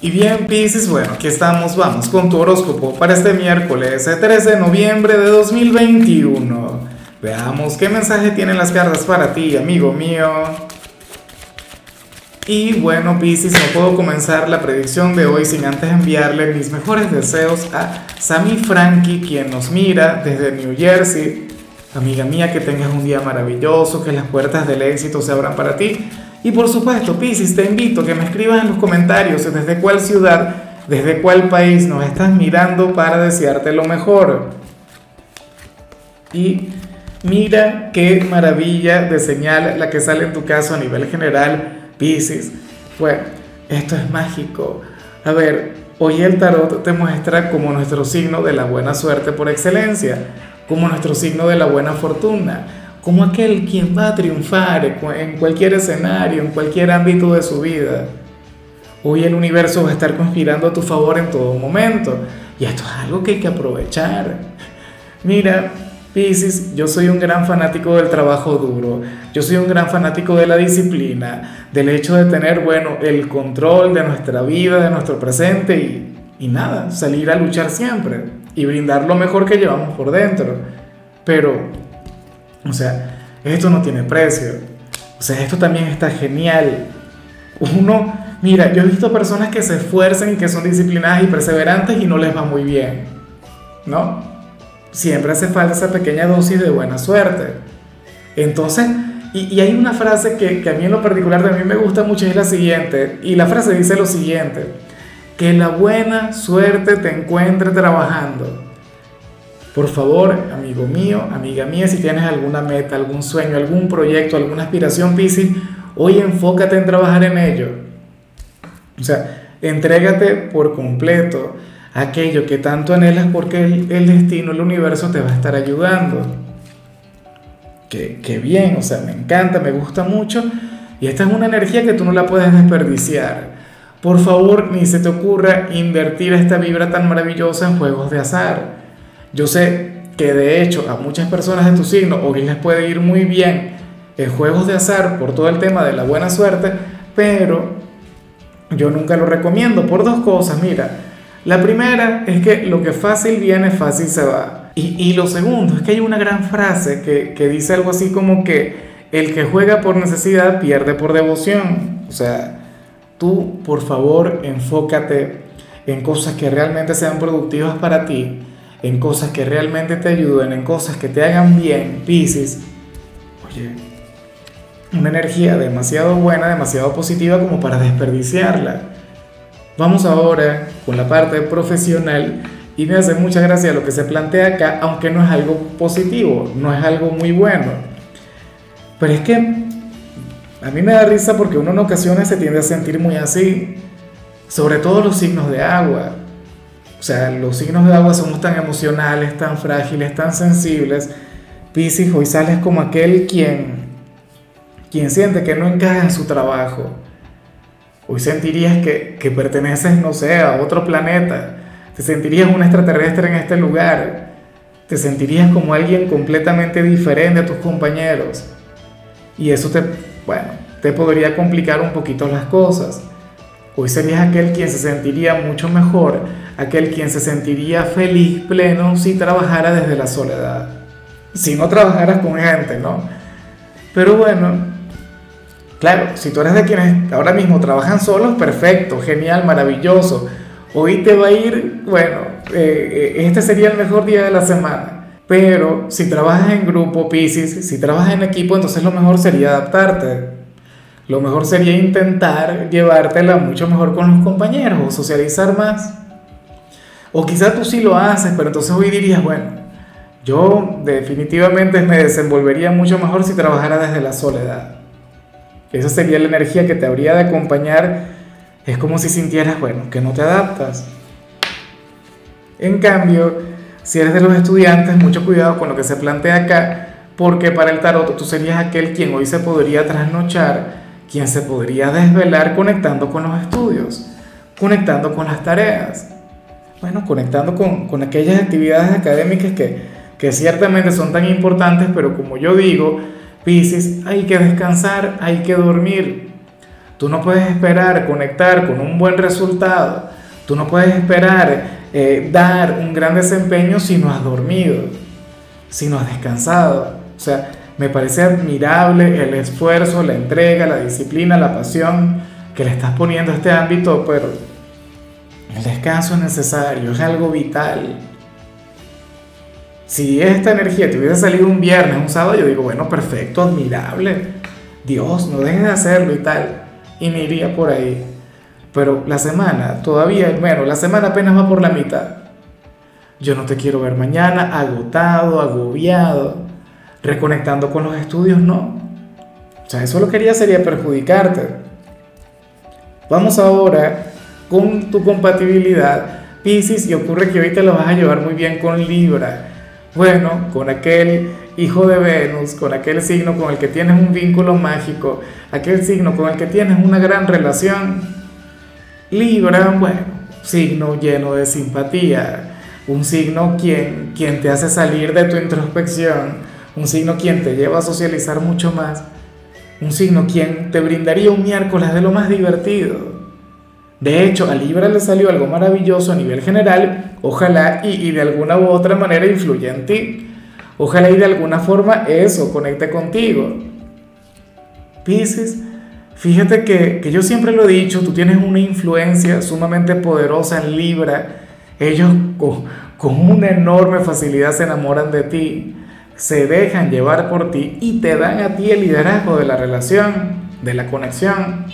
Y bien, Pisces, bueno, aquí estamos, vamos con tu horóscopo para este miércoles 13 de noviembre de 2021. Veamos qué mensaje tienen las cartas para ti, amigo mío. Y bueno, Pisces, no puedo comenzar la predicción de hoy sin antes enviarle mis mejores deseos a Sammy Frankie, quien nos mira desde New Jersey. Amiga mía, que tengas un día maravilloso, que las puertas del éxito se abran para ti y por supuesto, Piscis, te invito a que me escribas en los comentarios desde cuál ciudad, desde cuál país nos estás mirando para desearte lo mejor. Y mira qué maravilla de señal la que sale en tu caso a nivel general, Piscis. Bueno, esto es mágico. A ver, hoy el tarot te muestra como nuestro signo de la buena suerte por excelencia, como nuestro signo de la buena fortuna como aquel quien va a triunfar en cualquier escenario, en cualquier ámbito de su vida. Hoy el universo va a estar conspirando a tu favor en todo momento. Y esto es algo que hay que aprovechar. Mira, Pisces, yo soy un gran fanático del trabajo duro. Yo soy un gran fanático de la disciplina, del hecho de tener, bueno, el control de nuestra vida, de nuestro presente y, y nada, salir a luchar siempre y brindar lo mejor que llevamos por dentro. Pero o sea, esto no tiene precio. O sea, esto también está genial. Uno, mira, yo he visto personas que se esfuerzan y que son disciplinadas y perseverantes y no les va muy bien. ¿No? Siempre hace falta esa pequeña dosis de buena suerte. Entonces, y, hay una frase que, a mí en lo particular también me gusta mucho es la siguiente. Y la frase dice lo siguiente. Que la buena suerte te encuentre trabajando. Por favor, amigo mío, amiga mía, si tienes alguna meta, algún sueño, algún proyecto, alguna aspiración, Piscis, hoy enfócate en trabajar en ello. O sea, entrégate por completo a aquello que tanto anhelas porque el, el, destino, el universo te va a estar ayudando. Qué, qué bien, o sea, me encanta, me gusta mucho. Y esta es una energía que tú no la puedes desperdiciar. Por favor, ni se te ocurra invertir esta vibra tan maravillosa en juegos de azar. Yo sé que de hecho a muchas personas de tu signo hoy les puede ir muy bien en juegos de azar por todo el tema de la buena suerte, pero yo nunca lo recomiendo por dos cosas. Mira, la primera es que lo que fácil viene, fácil se va. Y, y lo segundo es que hay una gran frase que, que dice algo así como que el que juega por necesidad pierde por devoción. O sea, tú por favor enfócate en cosas que realmente sean productivas para ti en cosas que realmente te ayuden, en cosas que te hagan bien, Pisces, oye, una energía demasiado buena, demasiado positiva como para desperdiciarla. Vamos ahora con la parte profesional y me hace mucha gracia lo que se plantea acá, aunque no es algo positivo, no es algo muy bueno. Pero es que a mí me da risa porque uno en ocasiones se tiende a sentir muy así, sobre todo los signos de agua. O sea, los signos de agua somos tan emocionales, tan frágiles, tan sensibles. Piscis, hoy sales como aquel quien, quien siente que no encaja en su trabajo. Hoy sentirías que, que perteneces, no sé, a otro planeta. Te sentirías un extraterrestre en este lugar. Te sentirías como alguien completamente diferente a tus compañeros. Y eso te, bueno, te podría complicar un poquito las cosas. Hoy serías aquel quien se sentiría mucho mejor aquel quien se sentiría feliz, pleno, si trabajara desde la soledad. Si no trabajaras con gente, ¿no? Pero bueno, claro, si tú eres de quienes ahora mismo trabajan solos, perfecto, genial, maravilloso. Hoy te va a ir, bueno, eh, eh, este sería el mejor día de la semana. Pero si trabajas en grupo, Pisces, si trabajas en equipo, entonces lo mejor sería adaptarte. Lo mejor sería intentar llevártela mucho mejor con los compañeros o socializar más. O quizás tú sí lo haces, pero entonces hoy dirías, bueno, yo definitivamente me desenvolvería mucho mejor si trabajara desde la soledad. Esa sería la energía que te habría de acompañar. Es como si sintieras, bueno, que no te adaptas. En cambio, si eres de los estudiantes, mucho cuidado con lo que se plantea acá, porque para el tarot tú serías aquel quien hoy se podría trasnochar, quien se podría desvelar conectando con los estudios, conectando con las tareas bueno, conectando con, con aquellas actividades académicas que, que ciertamente son tan importantes, pero como yo digo, Pisces, hay que descansar, hay que dormir. Tú no puedes esperar conectar con un buen resultado. Tú no puedes esperar eh, dar un gran desempeño si no has dormido, si no has descansado. O sea, me parece admirable el esfuerzo, la entrega, la disciplina, la pasión que le estás poniendo a este ámbito, pero el descanso es necesario, es algo vital. Si esta energía te hubiese salido un viernes, un sábado, yo digo, bueno, perfecto, admirable. Dios, no dejes de hacerlo y tal. Y me iría por ahí. Pero la semana, todavía, bueno, la semana apenas va por la mitad. Yo no te quiero ver mañana agotado, agobiado, reconectando con los estudios, no. O sea, eso lo quería sería perjudicarte. Vamos ahora con tu compatibilidad, Pisces, y ocurre que te lo vas a llevar muy bien con Libra. Bueno, con aquel hijo de Venus, con aquel signo con el que tienes un vínculo mágico, aquel signo con el que tienes una gran relación. Libra, bueno, signo lleno de simpatía, un signo quien, quien te hace salir de tu introspección, un signo quien te lleva a socializar mucho más, un signo quien te brindaría un miércoles de lo más divertido. De hecho, a Libra le salió algo maravilloso a nivel general, ojalá y, y, de alguna u otra manera influya en ti. Ojalá y de alguna forma eso conecte contigo. Pisces, fíjate que, que yo siempre lo he dicho, tú tienes una influencia sumamente poderosa en Libra. Ellos con, con una enorme facilidad se enamoran de ti, se dejan llevar por ti y te dan a ti el liderazgo de la relación, de la conexión.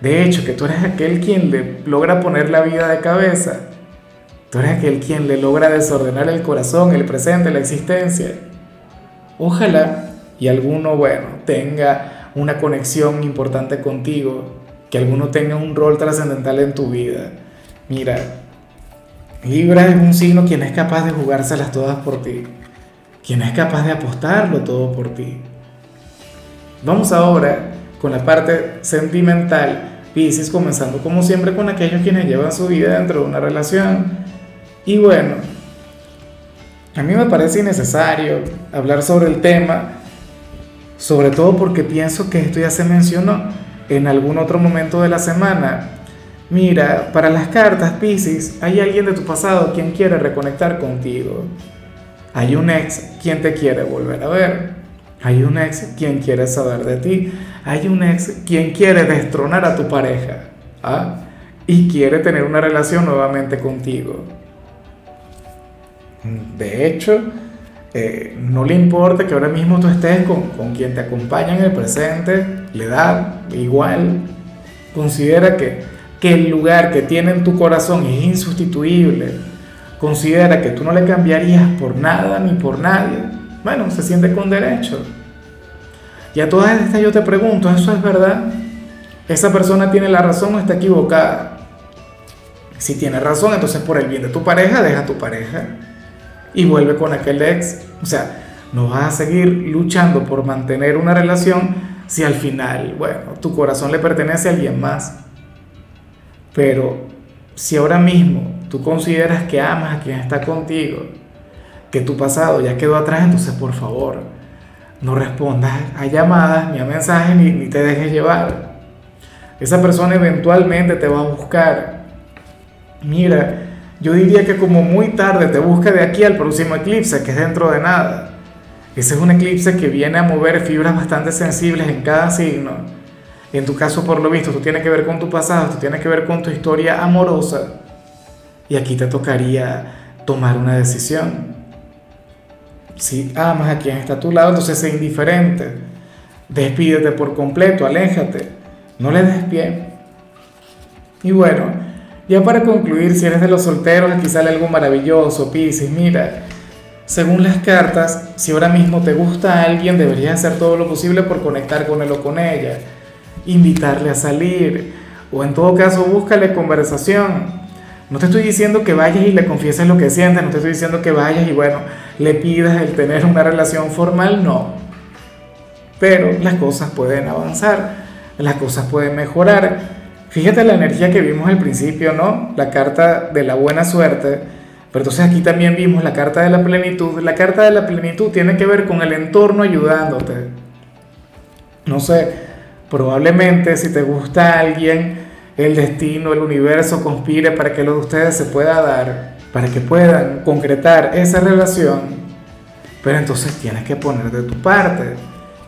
De hecho, que tú eres aquel quien le logra poner la vida de cabeza. Tú eres aquel quien le logra desordenar el corazón, el presente, la existencia. Ojalá y alguno, bueno, tenga una conexión importante contigo, que alguno tenga un rol trascendental en tu vida. Mira, Libra es un signo quien es capaz de jugárselas todas por ti, quien es capaz de apostarlo todo por ti. Vamos ahora con la parte sentimental Pisces comenzando como siempre con aquellos quienes llevan su vida dentro de una relación. Y bueno, a mí me parece innecesario hablar sobre el tema, sobre todo porque pienso que esto ya se mencionó en algún otro momento de la semana. Mira, para las cartas Pisces, hay alguien de tu pasado quien quiere reconectar contigo. Hay un ex quien te quiere volver a ver. Hay un ex quien quiere saber de ti. Hay un ex quien quiere destronar a tu pareja ¿ah? y quiere tener una relación nuevamente contigo. De hecho, eh, no le importa que ahora mismo tú estés con, con quien te acompaña en el presente, le da igual. Considera que, que el lugar que tiene en tu corazón es insustituible. Considera que tú no le cambiarías por nada ni por nadie bueno, se siente con derecho. Y a todas estas yo te pregunto, ¿eso es verdad? ¿Esa persona tiene la razón o está equivocada? Si tiene razón, entonces por el bien de tu pareja, deja a tu pareja y vuelve con aquel ex. O sea, no vas a seguir luchando por mantener una relación si al final, bueno, tu corazón le pertenece a alguien más. Pero si ahora mismo tú consideras que amas a quien está contigo, que tu pasado ya quedó atrás, entonces por favor, no respondas a llamadas ni a mensajes ni, te dejes llevar. Esa persona eventualmente te va a buscar. Mira, yo diría que como muy tarde te busca de aquí al próximo eclipse, que es dentro de nada. Ese es un eclipse que viene a mover fibras bastante sensibles en cada signo. En tu caso, por lo visto, tú tienes que ver con tu pasado, tú tienes que ver con tu historia amorosa. Y aquí te tocaría tomar una decisión. Si amas a quien está a tu lado, entonces sé indiferente. Despídete por completo, aléjate. No le des pie. Y bueno, ya para concluir, si eres de los solteros, aquí sale algo maravilloso, Pisces. Mira, según las cartas, si ahora mismo te gusta a alguien, deberías hacer todo lo posible por conectar con él o con ella. Invitarle a salir. O en todo caso, búscale conversación no te estoy diciendo que vayas y le confieses lo que sientes, no te estoy diciendo que vayas y bueno, le pidas el tener una relación formal, no. Pero las cosas pueden avanzar, las cosas pueden mejorar. Fíjate la energía que vimos al principio, ¿no? La carta de la buena suerte. Pero entonces aquí también vimos la carta de la plenitud. La carta de la plenitud tiene que ver con el entorno ayudándote. No sé, Probablemente si te gusta alguien, el destino, el universo conspire para que lo de ustedes se pueda dar, para que puedan concretar esa relación. Pero entonces tienes que poner de tu parte.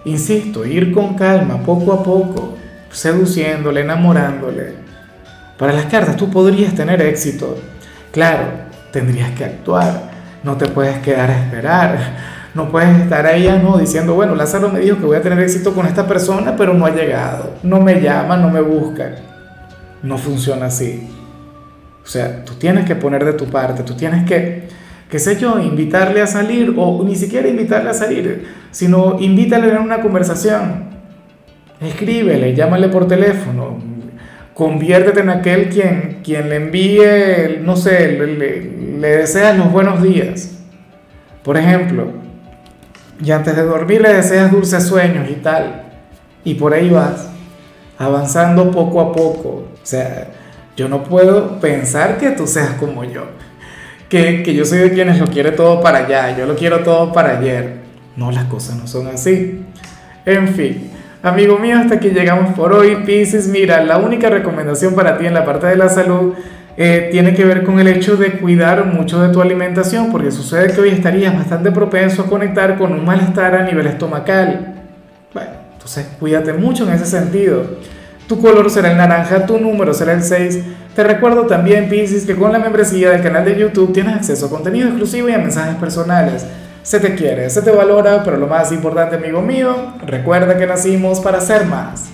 Insisto, ir con calma, poco a poco, seduciéndole, enamorándole. Para las cartas tú podrías tener éxito. Claro, tendrías que actuar. No te puedes quedar a esperar no puedes estar ahí ah, no diciendo, bueno, Lázaro me dijo que voy a tener éxito con esta persona, pero no ha llegado, no me llama, no me busca. No funciona así. O sea, tú tienes que poner de tu parte, tú tienes que, qué sé yo, invitarle a salir o ni siquiera invitarle a salir, sino invítale a una conversación. Escríbele, llámale por teléfono, conviértete en aquel quien, quien le envíe, no sé, le, le, le deseas los buenos días. Por ejemplo, y antes de dormir le deseas dulces sueños y tal. Y por ahí vas, avanzando poco a poco. O sea, yo no puedo pensar que tú seas como yo. Que, que yo soy de quienes lo quiere todo para allá, yo lo quiero todo para ayer. No, las cosas no son así. En fin, amigo mío, hasta aquí llegamos por hoy. Pisces, mira, la única recomendación para ti en la parte de la salud eh, tiene que ver con el hecho de cuidar mucho de tu alimentación, porque sucede que hoy estarías bastante propenso a conectar con un malestar a nivel estomacal. Entonces cuídate mucho en ese sentido. Tu color será el naranja, tu número será el 6. Te recuerdo también, Pisces, que con la membresía del canal de YouTube tienes acceso a contenido exclusivo y a mensajes personales. Se te quiere, se te valora, pero lo más importante, amigo mío, recuerda que nacimos para ser más.